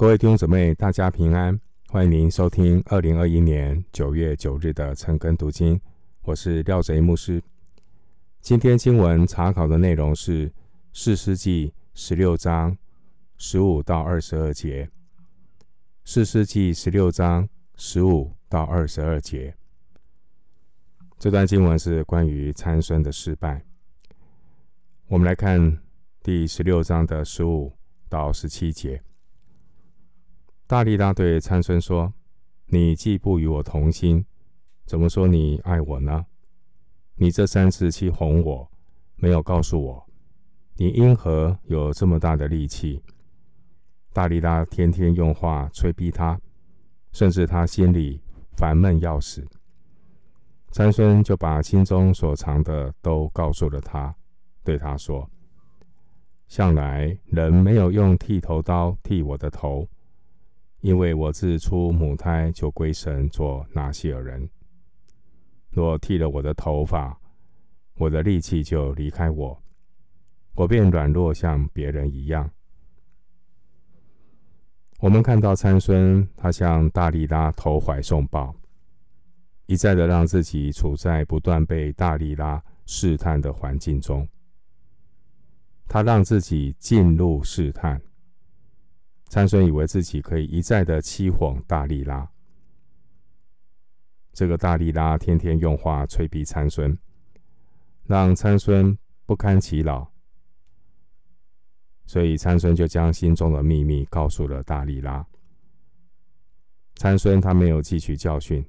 各位弟兄姊妹，大家平安！欢迎您收听二零二一年九月九日的晨更读经，我是廖贼牧师。今天经文查考的内容是四世纪十六章十五到二十二节。四世纪十六章十五到二十二节，这段经文是关于参孙的失败。我们来看第十六章的十五到十七节。大利拉对参孙说：“你既不与我同心，怎么说你爱我呢？你这三次欺哄我，没有告诉我，你因何有这么大的力气？”大利拉天天用话催逼他，甚至他心里烦闷要死。参孙就把心中所藏的都告诉了他，对他说：“向来人没有用剃头刀剃我的头。”因为我自出母胎就归神做拿西尔人，若剃了我的头发，我的力气就离开我，我便软弱像别人一样。我们看到参孙，他向大利拉投怀送抱，一再的让自己处在不断被大利拉试探的环境中，他让自己进入试探。参孙以为自己可以一再的欺哄大力拉，这个大力拉天天用话催逼参孙，让参孙不堪其扰，所以参孙就将心中的秘密告诉了大力拉。参孙他没有汲取教训，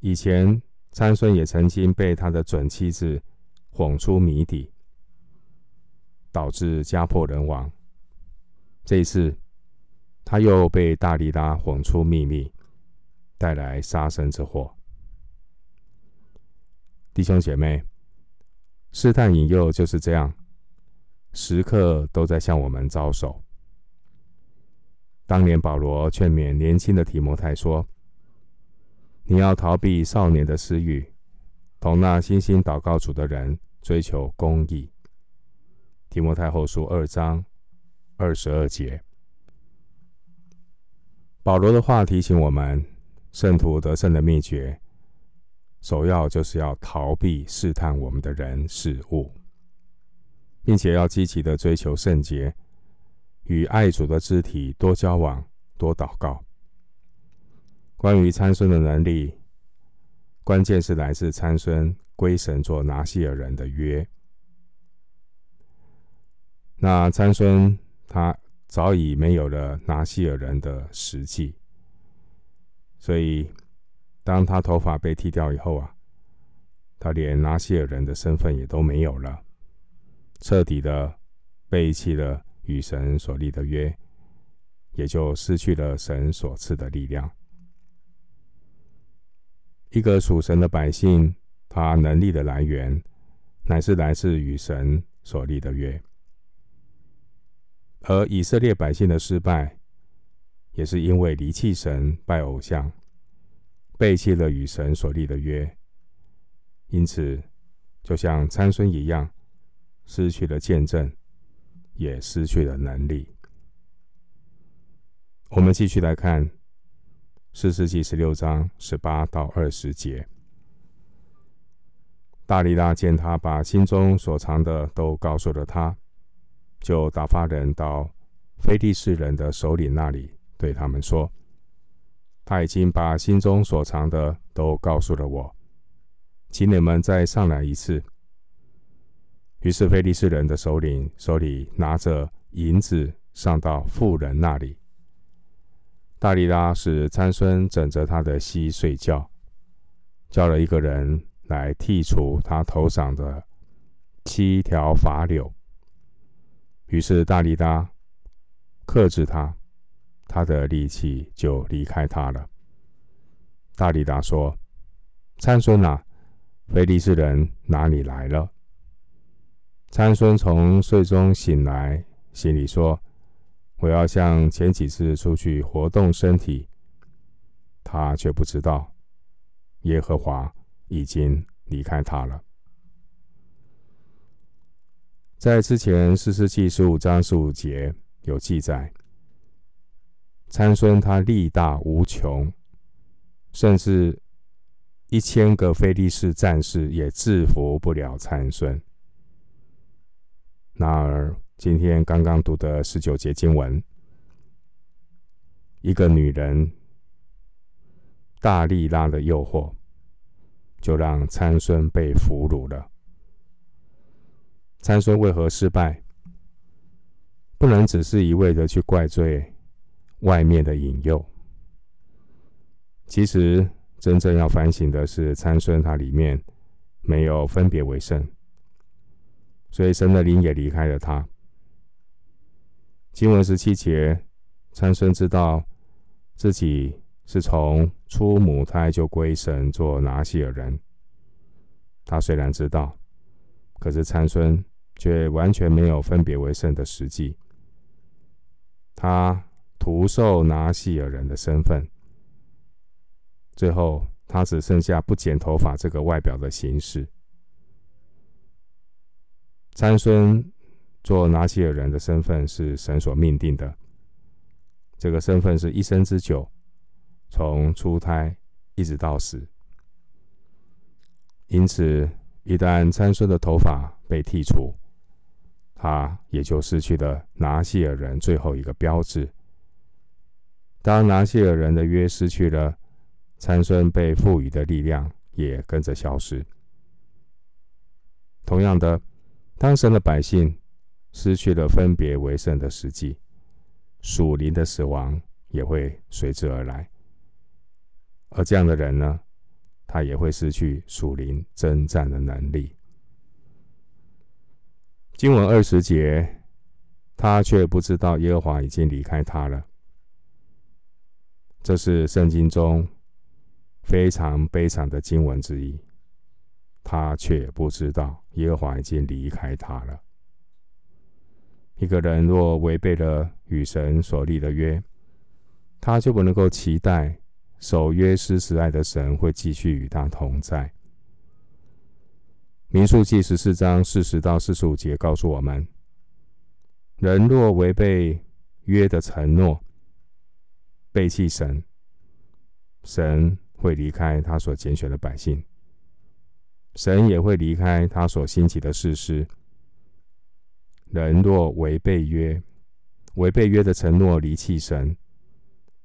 以前参孙也曾经被他的准妻子哄出谜底，导致家破人亡。这一次，他又被大利拉哄出秘密，带来杀身之祸。弟兄姐妹，试探引诱就是这样，时刻都在向我们招手。当年保罗劝勉年轻的提摩太说：“你要逃避少年的私欲，同那辛心祷告主的人追求公义。”提摩太后书二章。二十二节，保罗的话提醒我们：圣徒得胜的秘诀，首要就是要逃避试探我们的人事物，并且要积极的追求圣洁，与爱主的肢体多交往、多祷告。关于参孙的能力，关键是来自参孙归神做拿细耳人的约。那参孙。他早已没有了拿西尔人的实际，所以当他头发被剃掉以后啊，他连拿西尔人的身份也都没有了，彻底的背弃了与神所立的约，也就失去了神所赐的力量。一个属神的百姓，他能力的来源，乃是来自与神所立的约。而以色列百姓的失败，也是因为离弃神、拜偶像，背弃了与神所立的约，因此就像参孙一样，失去了见证，也失去了能力。我们继续来看四世纪十六章十八到二十节。大利拉见他把心中所藏的都告诉了他。就打发人到非利士人的首领那里，对他们说：“他已经把心中所藏的都告诉了我，请你们再上来一次。”于是非利士人的首领手里拿着银子上到妇人那里。大利拉使参孙枕着他的膝睡觉，叫了一个人来剔除他头上的七条发綹。于是大利拉克制他，他的力气就离开他了。大力达说：“参孙啊，非利士人哪里来了。”参孙从睡中醒来，心里说：“我要像前几次出去活动身体。”他却不知道，耶和华已经离开他了。在之前士师记十五章十五节有记载，参孙他力大无穷，甚至一千个非利士战士也制服不了参孙。然而，今天刚刚读的十九节经文，一个女人大力拉的诱惑，就让参孙被俘虏了。参孙为何失败？不能只是一味的去怪罪。外面的引诱，其实真正要反省的是参孙他里面没有分别为圣，所以神的灵也离开了他。经文十七节，参孙知道自己是从出母胎就归神做拿细耳人。他虽然知道，可是参孙却完全没有分别为圣的实际。他。徒受拿细耳人的身份，最后他只剩下不剪头发这个外表的形式。参孙做拿细耳人的身份是神所命定的，这个身份是一生之久，从出胎一直到死。因此，一旦参孙的头发被剔除，他也就失去了拿细耳人最后一个标志。当拿细耳人的约失去了，参孙被赋予的力量也跟着消失。同样的，当神的百姓失去了分别为圣的实际，属灵的死亡也会随之而来。而这样的人呢，他也会失去属灵征战的能力。经文二十节，他却不知道耶和华已经离开他了。这是圣经中非常悲惨的经文之一。他却不知道耶和华已经离开他了。一个人若违背了与神所立的约，他就不能够期待守约施慈爱的神会继续与他同在。民数记十四章四十到四十五节告诉我们：人若违背约的承诺，背弃神，神会离开他所拣选的百姓，神也会离开他所兴起的士师。人若违背约，违背约的承诺，离弃神，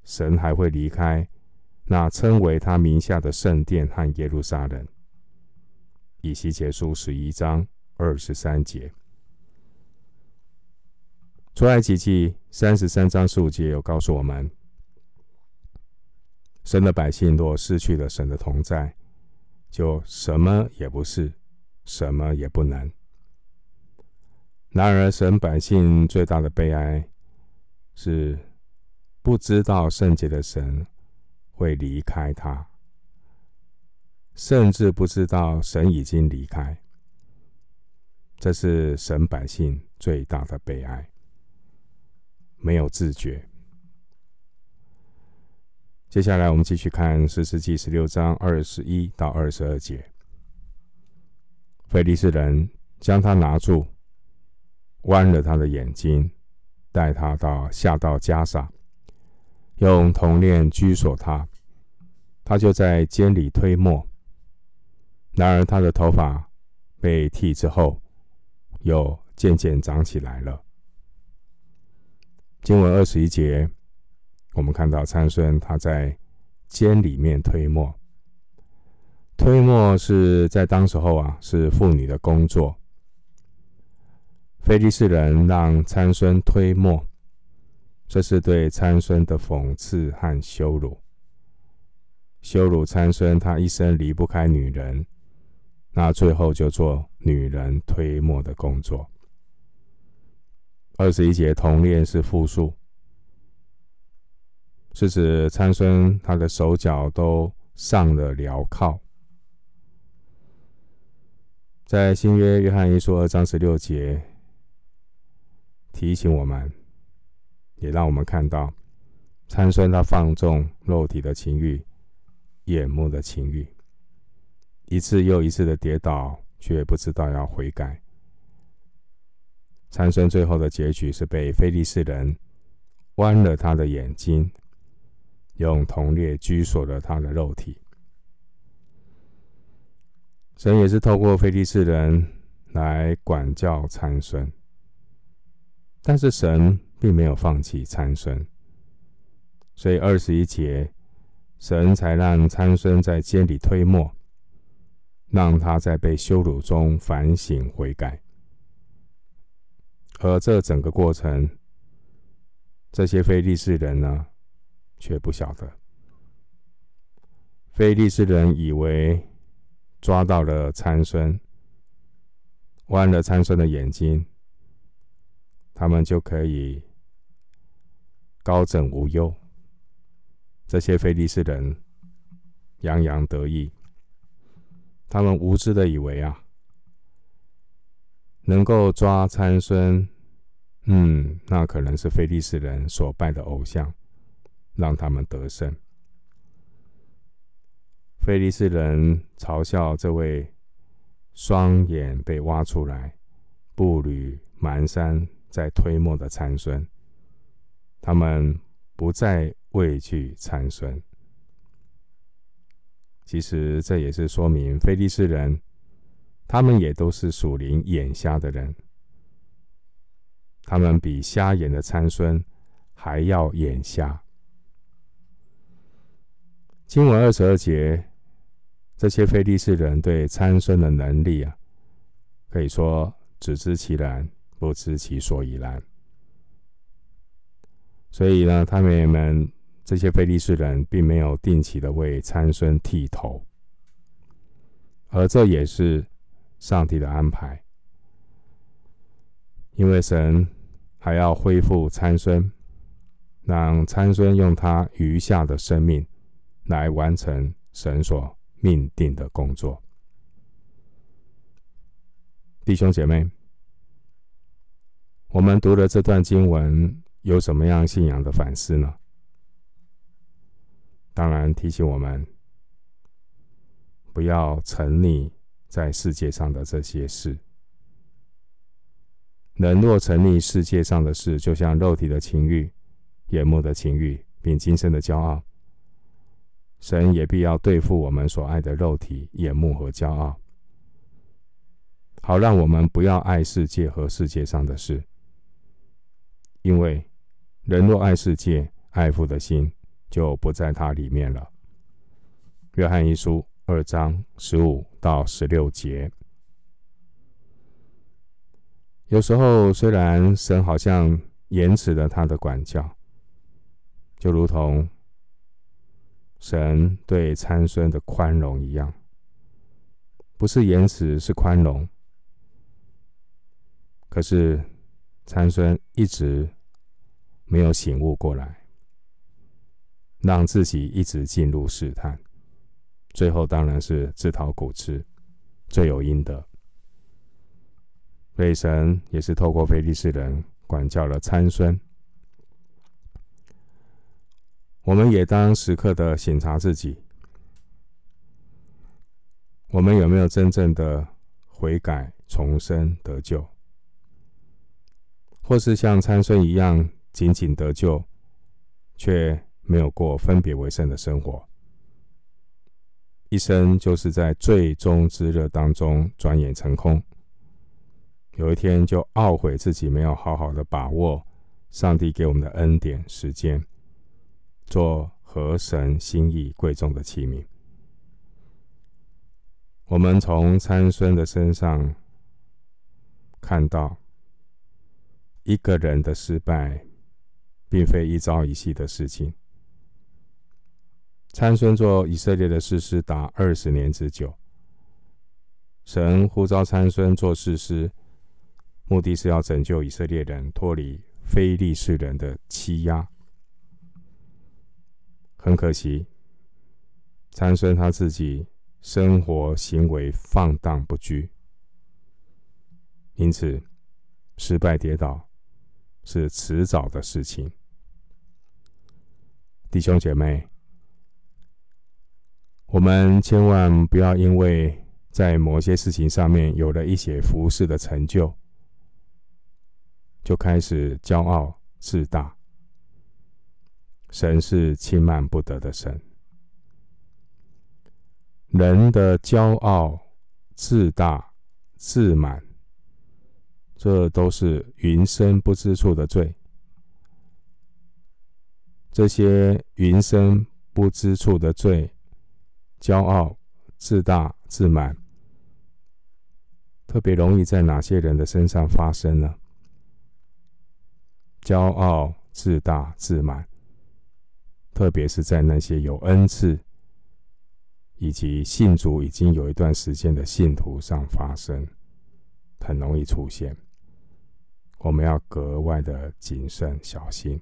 神还会离开那称为他名下的圣殿和耶路撒冷。以西结书十一章二十三节，出埃及记三十三章十五节有告诉我们。神的百姓若失去了神的同在，就什么也不是，什么也不能。然而，神百姓最大的悲哀是不知道圣洁的神会离开他，甚至不知道神已经离开。这是神百姓最大的悲哀，没有自觉。接下来，我们继续看士师记十六章二十一到二十二节。菲利士人将他拿住，弯了他的眼睛，带他到下到迦萨，用铜链拘锁他，他就在监里推磨。然而他的头发被剃之后，又渐渐长起来了。经文二十一节。我们看到参孙他在监里面推磨，推磨是在当时候啊，是妇女的工作。非利士人让参孙推磨，这是对参孙的讽刺和羞辱，羞辱参孙他一生离不开女人，那最后就做女人推磨的工作。二十一节铜链是复数。是指参孙他的手脚都上了镣铐，在新约约翰一书二章十六节提醒我们，也让我们看到参孙他放纵肉体的情欲、眼目的情欲，一次又一次的跌倒，却不知道要悔改。参孙最后的结局是被非利士人剜了他的眼睛，用铜链拘锁了他的肉体。神也是透过非利士人来管教参孙，但是神并没有放弃参孙，所以二十一节，神才让参孙在监里推磨，让他在被羞辱中反省悔改。而这整个过程，这些非利士人呢，却不晓得。非利士人以为抓到了参孙，剜了参孙的眼睛，他们就可以高枕无忧。这些非利士人洋洋得意，他们无知的以为啊，能够抓参孙。嗯，那可能是非利士人所拜的偶像，让他们得胜。非利士人嘲笑这位双眼被挖出来、步履蹒跚在推磨的参孙，他们不再畏惧参孙。其实这也是说明非利士人，他们也都是属灵眼瞎的人。他们比瞎眼的参孙还要眼瞎。经文二十二节，这些非利士人对参孙的能力啊，可以说只知其然，不知其所以然。所以呢，他们们这些非利士人并没有定期的为参孙剃头，而这也是上帝的安排。因为神还要恢复参孙，让参孙用他余下的生命来完成神所命定的工作。弟兄姐妹，我们读了这段经文，有什么样信仰的反思呢？当然提醒我们，不要沉溺在世界上的这些事。人若沉溺世界上的事，就像肉体的情欲、眼目的情欲，并今生的骄傲，神也必要对付我们所爱的肉体、眼目和骄傲，好让我们不要爱世界和世界上的事。因为人若爱世界，爱父的心就不在他里面了。约翰一书二章十五到十六节。有时候，虽然神好像延迟了他的管教，就如同神对参孙的宽容一样，不是延迟，是宽容。可是参孙一直没有醒悟过来，让自己一直进入试探，最后当然是自讨苦吃，罪有应得。所以神也是透过非利士人管教了参孙，我们也当时刻的省察自己，我们有没有真正的悔改、重生、得救，或是像参孙一样仅仅得救，却没有过分别为圣的生活，一生就是在最终之热当中转眼成空。有一天就懊悔自己没有好好的把握上帝给我们的恩典时间，做合神心意贵重的器皿。我们从参孙的身上看到，一个人的失败，并非一朝一夕的事情。参孙做以色列的士师达二十年之久，神呼召参孙做士师。目的是要拯救以色列人脱离非利士人的欺压。很可惜，参孙他自己生活行为放荡不羁，因此失败跌倒是迟早的事情。弟兄姐妹，我们千万不要因为在某些事情上面有了一些服饰的成就。就开始骄傲自大，神是轻慢不得的神。人的骄傲、自大、自满，这都是云深不知处的罪。这些云深不知处的罪，骄傲、自大、自满，特别容易在哪些人的身上发生呢？骄傲、自大、自满，特别是在那些有恩赐以及信主已经有一段时间的信徒上发生，很容易出现。我们要格外的谨慎小心。